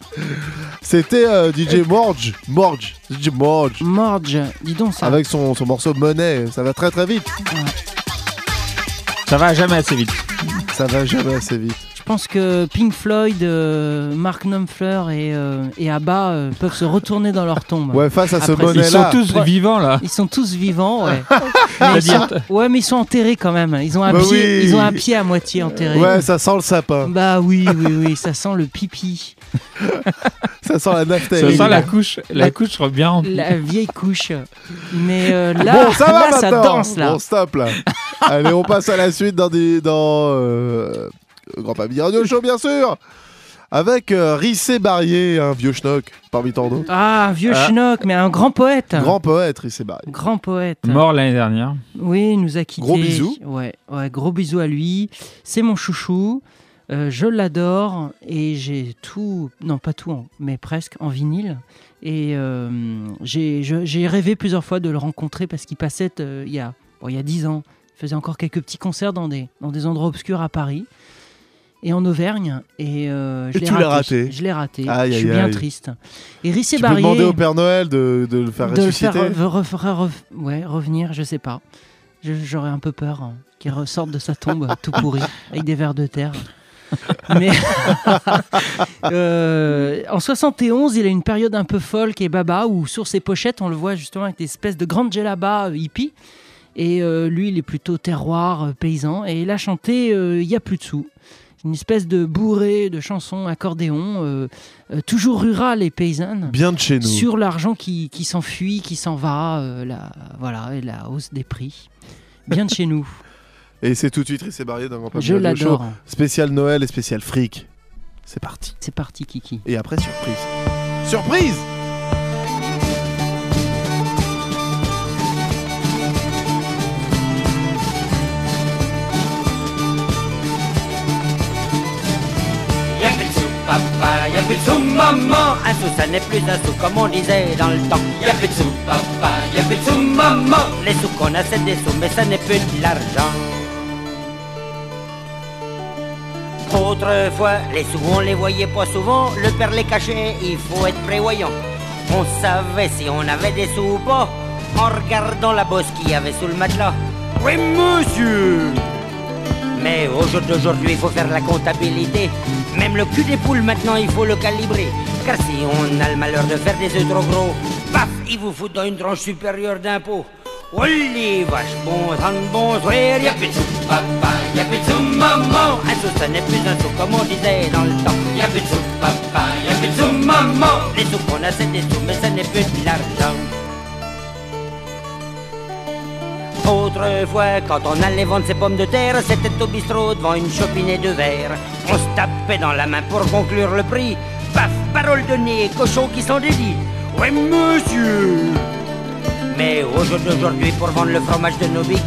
C'était euh, DJ Morge. Morge. DJ Morge. Morge, dis donc ça. Avec son, son morceau Money. Ça va très très vite. Ça va jamais assez vite. Ça va jamais assez vite. Je pense que Pink Floyd, euh, Mark Knopfler et, euh, et ABBA euh, peuvent se retourner dans leur tombe. Ouais, face à ce Money Ils sont tous Ouais. vivants là. Ils sont tous vivants, ouais. mais ils sont, ouais, mais ils sont enterrés quand même. Ils ont un, Bah pied, oui. ils ont un pied à moitié enterré. Ouais, ça sent le sapin. Bah oui, oui, oui, ça sent le pipi. Ça sent la Ça naphtaline. sent la couche, la La- couche bien remplie. La vieille couche. Mais euh, là, bon, ça va là, ça danse là. Bon, stop là. Allez, on passe à la suite dans des dans euh, Grand Pamini Radio Show bien sûr. Avec euh, Rissé Barrier, un vieux schnock parmi tant d'autres. Ah, vieux Ah. schnock, mais un grand poète. Grand poète Rissé Barrier. Grand poète. Mort l'année dernière. Oui, il nous a quittés. Gros bisous. Ouais, ouais, gros bisous à lui. C'est mon chouchou. Euh, je l'adore et j'ai tout, non pas tout, en- mais presque en vinyle. Et euh, j'ai rêvé plusieurs fois de le rencontrer parce qu'il passait euh, il y a bon, il y a dix ans. Il faisait encore quelques petits concerts dans des, dans des endroits obscurs à Paris et en Auvergne. Et, euh, je Et tu l'as raté. Je l'ai raté. Aïe, je suis aïe, bien aïe. triste. Et Rissé Tu peux Barrier demander au Père Noël de, de le faire de le ressusciter. faire re- re- ouais, revenir, je sais pas. J'aurais un peu peur hein, qu'il ressorte de sa tombe tout pourri avec des vers de terre. Mais euh, en 71, il a une période un peu folk et baba où sur ses pochettes, on le voit justement avec des espèces de grandes djellabas euh, hippies. Et euh, lui, il est plutôt terroir, paysan. Et il a chanté Il y a plus de sous. Une espèce de bourrée de chansons accordéon, euh, euh, toujours rural et paysanne Bien de chez nous. sur l'argent qui, qui s'enfuit, qui s'en va, euh, la, voilà, et la hausse des prix. Bien de chez nous. Et c'est tout de suite Rissé Barrier dans Grand Je l'adore. Spécial Noël et spécial fric. C'est parti. C'est parti, Kiki. Et après, surprise. Surprise papa, y'a plus de sous, maman. Un sou, ça n'est plus un sou, comme on disait dans le temps. Y'a plus de sous, papa, y'a plus de sous, maman. Les sous qu'on a, c'est des sous, mais ça n'est plus de l'argent. Autrefois, les sous, on les voyait pas souvent. Le père les cachait, il faut être prévoyant. On savait si on avait des sous ou pas en regardant la bosse qu'il y avait sous le matelas. Oui, monsieur! Mais au jour d'aujourd'hui, il faut faire la comptabilité. Même le cul des poules, maintenant, il faut le calibrer. Car si on a le malheur de faire des œufs trop gros, paf, il vous faut dans une tranche supérieure d'impôt. Oh les vaches, bon sang, bon soir, y'a plus de sous, papa, y'a plus de sous, maman. Un sou, ça n'est plus un sou, comme on disait dans le temps. Y'a plus de sous, papa, y'a plus de maman. Les sous qu'on a, c'est des sous, mais ça n'est plus de l'argent. Autrefois, quand on allait vendre ses pommes de terre, c'était au bistrot devant une chopinée de verre. On se tapait dans la main pour conclure le prix. Paf, parole de nez, cochon qui s'en dédie. Ouais, monsieur Mais au jour d'aujourd'hui, pour vendre le fromage de Novic,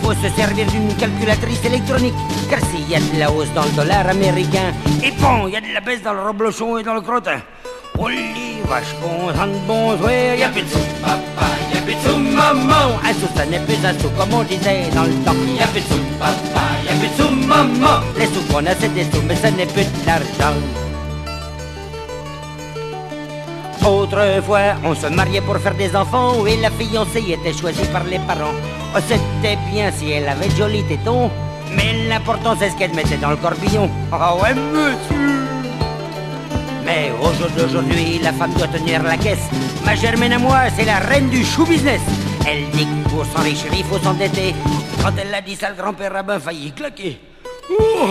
faut se servir d'une calculatrice électronique. Car s'il y a de la hausse dans le dollar américain, et bon, il y a de la baisse dans le reblochon et dans le crottin. Oh les bon soir, y plus de papa, plus de sous, maman. Un sou, ça n'est plus un sou, comme on disait dans le temps? Y a plus de sous, papa, y a plus de sous, maman. Les sous qu'on a, c'est des sous, mais ça n'est plus de l'argent. Autrefois, on se mariait pour faire des enfants et la fiancée était choisie par les parents. Oh, c'était bien si elle avait de jolis tétons, mais l'important c'est ce qu'elle mettait dans le corbillon. Ah ouais, monsieur mais au jour d'aujourd'hui, la femme doit tenir la caisse. Ma Germaine à moi, c'est la reine du show business. Elle dit que pour s'enrichir, il faut s'endetter. Quand elle l'a dit ça, le grand-père rabbin faillit claquer. Oh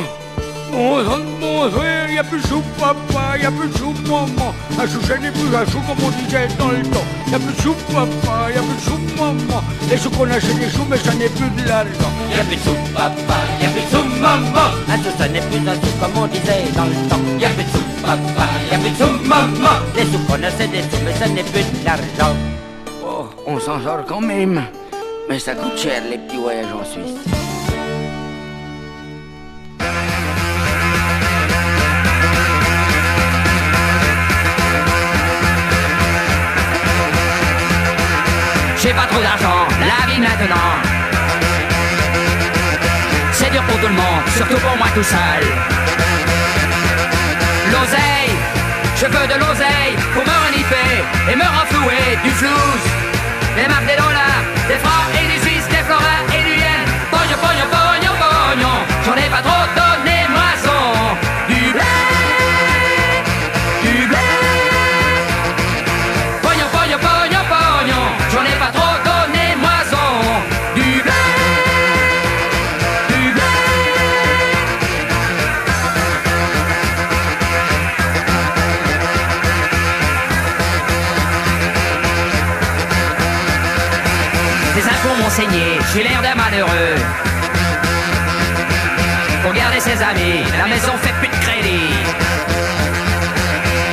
Bon sang, bon soir, y a plus de sous, papa, y a plus de sous, maman. Un sou, ça n'est plus un sou, comme on disait dans le temps. Y a plus de sous, papa, y a plus de sous, maman. Les sous qu'on a, c'est des sous, mais ça n'est plus de l'argent. Y a plus de sous, papa, y a plus de sous, maman. Un sou, ça n'est plus un sou, comme on disait dans le temps. Y a plus de sous, papa, y a plus de sous, maman. Les sous qu'on a, c'est des sous, mais ça n'est plus de l'argent. Oh, on s'en sort quand même. Mais ça coûte cher, les petits voyages en Suisse. D'argent, la vie maintenant. C'est dur pour tout le monde, surtout pour moi tout seul. L'oseille, je veux de l'oseille pour me reniper et me renflouer du flouze. Des marques, des dollars, des francs et des malheureux. Pour garder ses amis, la maison fait plus de crédit.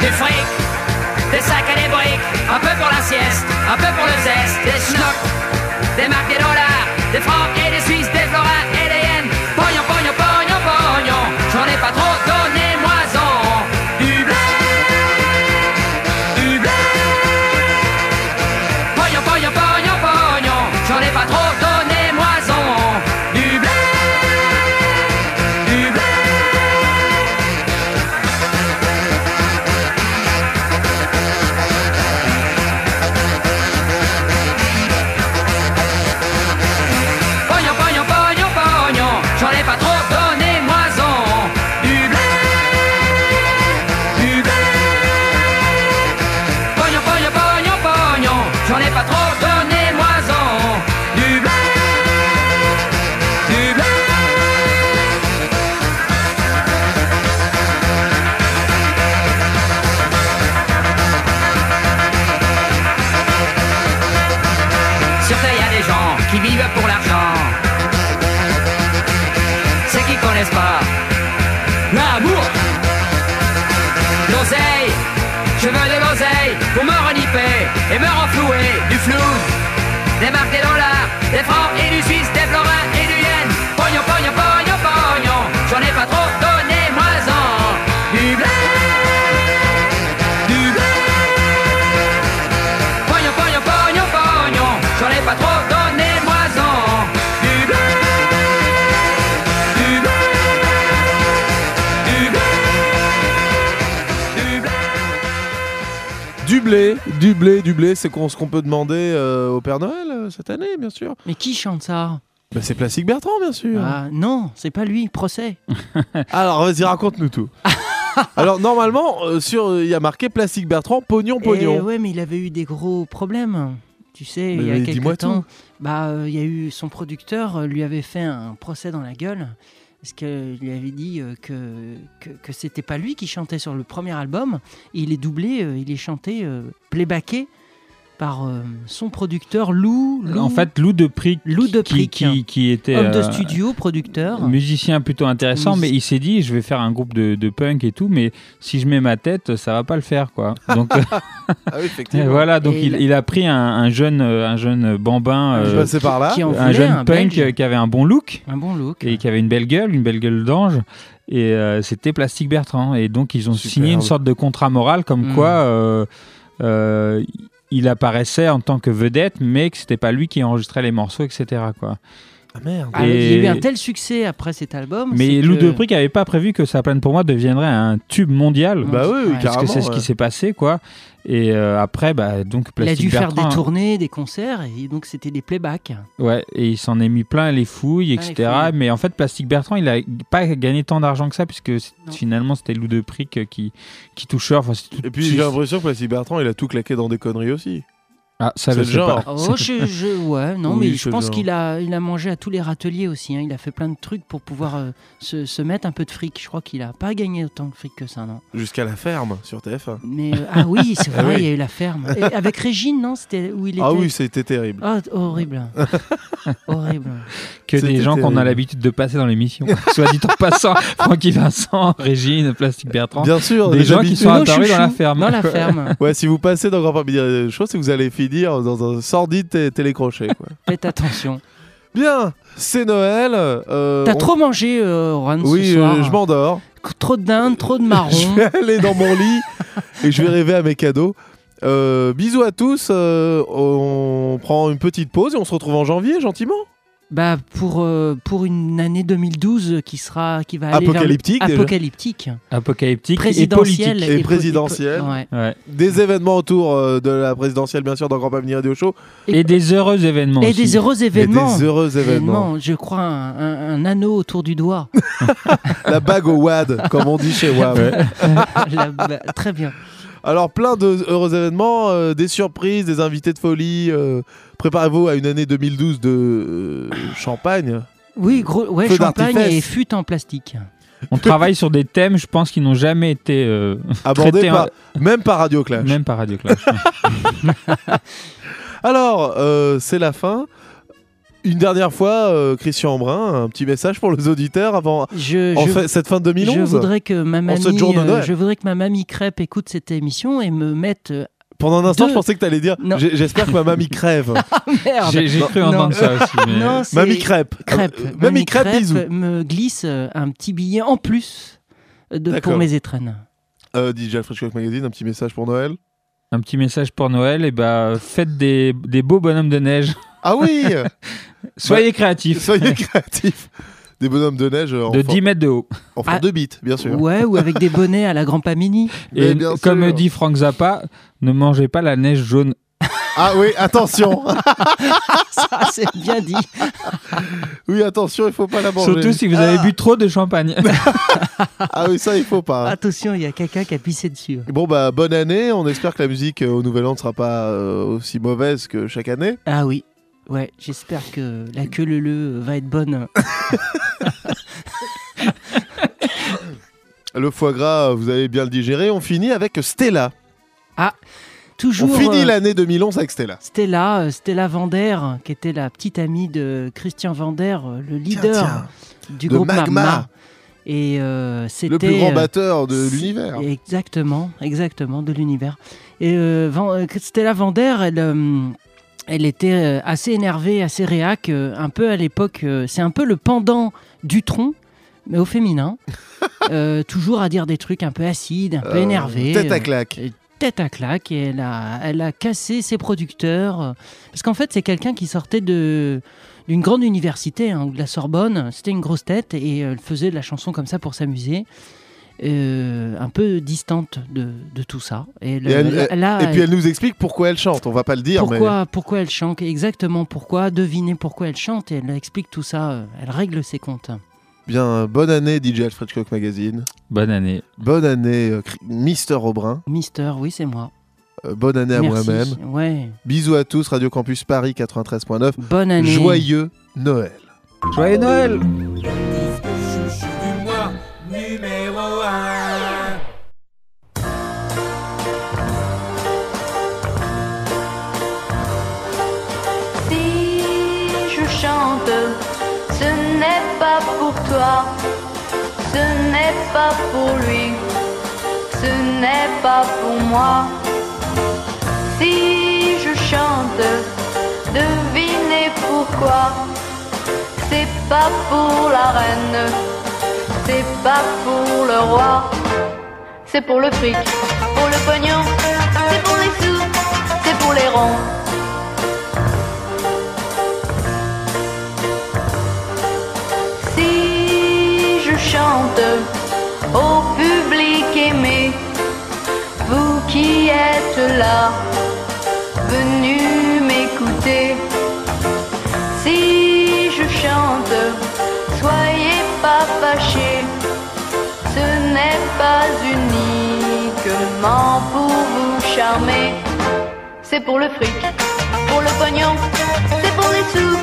Du fric, des sacs et des briques, un peu pour la sieste, un peu pour le zeste, des schnocks, des marques, des dollars, des francs et qui vivent pour l'argent. Ceux qui connaissent pas l'amour. L'oseille, je veux de l'oseille pour me reniper et me renflouer du flou. Blé, du blé, du blé, c'est ce qu'on peut demander euh, au Père Noël euh, cette année, bien sûr. Mais qui chante ça? Bah, c'est Plastique Bertrand, bien sûr. Ah non, c'est pas lui, procès. Alors, vas-y, raconte-nous tout. Alors, normalement, euh, sur, il y a marqué Plastique Bertrand, pognon, Eh pognon. ouais, mais il avait eu des gros problèmes. Tu sais, il y a quelques temps, tout. bah, il y a eu son producteur lui avait fait un procès dans la gueule parce qu'il lui avait dit euh, que que, c'était pas lui qui chantait sur le premier album. Il est doublé, euh, il est chanté euh, playbacké par euh, son producteur Lou. Lou En fait, Lou de Prick, Lou de qui, Prick, qui, qui était homme de euh, studio, producteur. musicien plutôt intéressant, Mus- mais il s'est dit, je vais faire un groupe de, de punk et tout, mais si je mets ma tête, ça va pas le faire, quoi. Donc, euh, Ah oui, effectivement. et voilà, donc Et il, a pris un, un jeune, euh, un jeune bambin, Je euh, par là. Qui en un jeune un punk Belge. qui avait un bon look Un bon look. et qui avait une belle gueule, une belle gueule d'ange. Et euh, c'était Plastique Bertrand. Et donc, ils ont signé une sorte de contrat moral comme Mm. quoi euh, euh, il apparaissait en tant que vedette, mais que c'était pas lui qui enregistrait les morceaux, etc. Quoi. Ah merde. Ah, Il y a eu un tel succès après cet album. Mais Lou que- de Prick n'avait pas prévu que Sa plaine pour moi deviendrait un tube mondial. Bah oui, Ouais. parce que c'est ce qui s'est passé, quoi. Et euh, après, bah, donc Il a Plastic dû faire des tournées, des concerts, et donc c'était des playbacks. Ouais, et il s'en est mis plein les fouilles, les etc. fouilles. Mais en fait, Plastic Bertrand, il a pas gagné tant d'argent que ça, puisque finalement, c'était Lou de Prick qui, qui. Enfin, tout- Et puis j'ai l'impression que Plastique Bertrand, il a tout claqué dans des conneries aussi. Ah, ça, je le genre. pas. Oh, je, je- ouais, non, Oui, mais je pense qu'il a, il a mangé à tous les râteliers aussi. hein. Il a fait plein de trucs pour pouvoir euh, se, se mettre un peu de fric. Je crois qu'il a pas gagné autant de fric que ça, non. Jusqu'à la ferme sur TF1. Mais euh, ah oui, c'est Ah vrai, oui. il y a eu la ferme. Et avec Régine, non C'était où il était Ah oui, c'était terrible. Ah, horrible, horrible. Que des gens qu'on a l'habitude de passer dans l'émission. Soit dit en passant, Francky Vincent, Régine, Plastic Bertrand. Bien sûr, des les gens qui sont apparus dans la ferme. Dans la ferme. Ouais, si vous passez dans Grand Parmi des choses, c'est que vous allez finir dans un sordide té- télécrochet. Quoi. Faites attention. Bien, c'est Noël. euh, T'as on- trop mangé, euh, Juan, Oui, ce soir. euh, je m'endors. Trop de dinde, trop de marron. Je vais aller dans mon lit et je vais rêver à mes cadeaux. Euh, bisous à tous. euh, on prend une petite pause et on se retrouve en janvier, gentiment. Bah pour, euh, pour une année 2012 qui sera qui va aller vers le- Apocalyptique, déjà. apocalyptique. Apocalyptique et Présidentielle politique. Et, présidentielle. ouais. Ouais. Des événements autour euh, de la présidentielle, bien sûr, dans Grand Pamini Radio Show. Et des heureux événements. Et aussi. des heureux événements. des heureux événements. Je crois un, un- un anneau autour du doigt. La bague au WAD, comme on dit chez WAM. La- bah, très bien. Alors, plein de heureux événements, euh, des surprises, des invités de folie. euh, Préparez-vous à une année 2012 de euh, champagne. Oui, gros, ouais, Feu champagne d'artifice. et fût en plastique. On travaille sur des thèmes, je pense, qui n'ont jamais été euh, Abordé traités par, en- même par Radio Clash. même par Radio Clash. Alors, euh, c'est la fin. Une dernière fois, euh, Christian Embrun, un petit message pour les auditeurs avant Je, en je- fait, cette fin de 2011. je voudrais que ma mamie, jour de euh, Noël. je voudrais que ma mamie crêpe écoute cette émission et me mette. euh, Pendant un instant, deux- je pensais que tu allais dire J'espère que ma mamie crève. Merde. J'ai cru entendre ça aussi. mais- Non, mamie crêpe. crêpe. Euh, mamie crêpe, bisous. me glisse euh, un petit billet en plus euh, de, pour mes étrennes. Euh, DJ Alfred Hitchcock Magazine, un petit message pour Noël. Un petit message pour Noël, et bah faites des, des beaux bonhommes de neige. Ah oui Soyez créatifs. Soyez créatifs. Des bonhommes de neige euh, en, De for- 10 mètres de haut. en forme Ah. de bite, bien sûr. Ouais, ou avec des bonnets à la Grand Pamini. Et bien comme sûr. dit Frank Zappa, ne mangez pas la neige jaune. Ah oui, attention Ça, c'est bien dit. Oui, attention, il faut pas la manger. Surtout si vous avez bu trop de champagne. Ah oui, ça, il faut pas. Attention, il y a quelqu'un qui a pissé dessus. Bon, bah, bonne année. On espère que la musique euh, au Nouvel An ne sera pas euh, aussi mauvaise que chaque année. Ah oui. Ouais, j'espère que la queue leu va être bonne. Le foie gras, vous allez bien le digérer. On finit avec Stella. Toujours. On finit euh, l'année 2011 avec Stella. Stella, euh, Stella Vander, qui était la petite amie de Christian Vander, euh, le leader tiens. du De groupe Magma. Magma. Et euh, c'était Le plus grand euh, batteur de l'univers. Exactement, exactement, de l'univers. Et euh, Van- euh, Stella Vander, elle, euh, elle était euh, assez énervée, assez réac, euh, un peu à l'époque. euh, c'est un peu le pendant du tronc, mais au féminin. Euh, toujours à dire des trucs un peu acides, un peu Euh, énervés. Tête à claque. tête à claque et elle a, elle a cassé ses producteurs. Parce qu'en fait, c'est quelqu'un qui sortait de d'une grande université, hein, de la Sorbonne. C'était une grosse tête et elle faisait de la chanson comme ça pour s'amuser. Euh, un peu distante de, de tout ça. Et, elle- Et, elle- puis elle nous explique pourquoi elle chante. On va pas le dire, pourquoi, pourquoi elle chante, exactement pourquoi, deviner pourquoi elle chante et elle explique tout ça, euh, elle règle ses comptes. bien bonne année DJ Alfred Hitchcock Magazine. Bonne année. Bonne année euh, Mister Aubrin. Mister, oui, c'est moi. Euh, bonne année à moi-même. Ouais. Bisous à tous, Radio Campus Paris 93.9. Bonne année. Joyeux Noël. Joyeux Noël ce n'est pas pour toi, ce n'est pas pour lui, ce n'est pas pour moi. Si je chante, devinez pourquoi. C'est pas pour la reine, c'est pas pour le roi, c'est pour le fric, pour le pognon, c'est pour les sous, c'est pour les ronds. Au public aimé, vous qui êtes là, venu m'écouter. Si je chante, soyez pas fâchés, ce n'est pas uniquement pour vous charmer. C'est pour le fric, pour le pognon, c'est pour les sous,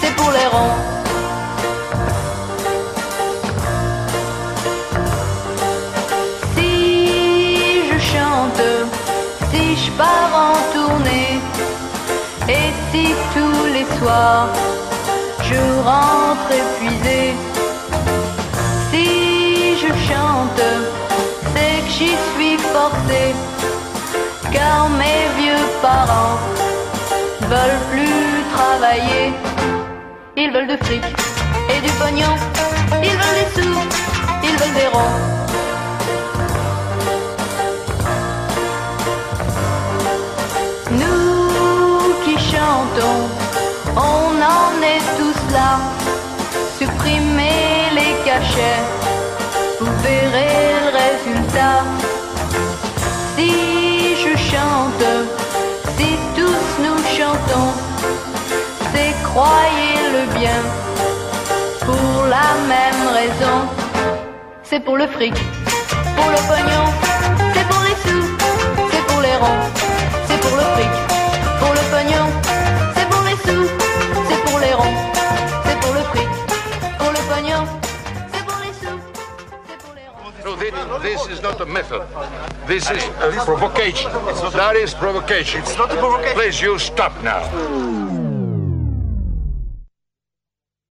c'est pour les ronds. Je pars en tournée, et si tous les soirs je rentre épuisé, si je chante, c'est que j'y suis forcé, car mes vieux parents veulent plus travailler, ils veulent de fric et du pognon, ils veulent des sous, ils veulent des ronds. On en est tous là. Supprimez les cachets, vous verrez le résultat. Si je chante, si tous nous chantons, c'est croyez-le bien, pour la même raison. C'est pour le fric, pour le pognon, c'est pour les sous, c'est pour les ronds, c'est pour le fric, pour le pognon, pour le pognon, c'est pour les sous. No, this is not a method. This is a provocation. That is provocation. It's not a provocation. Please, you stop now.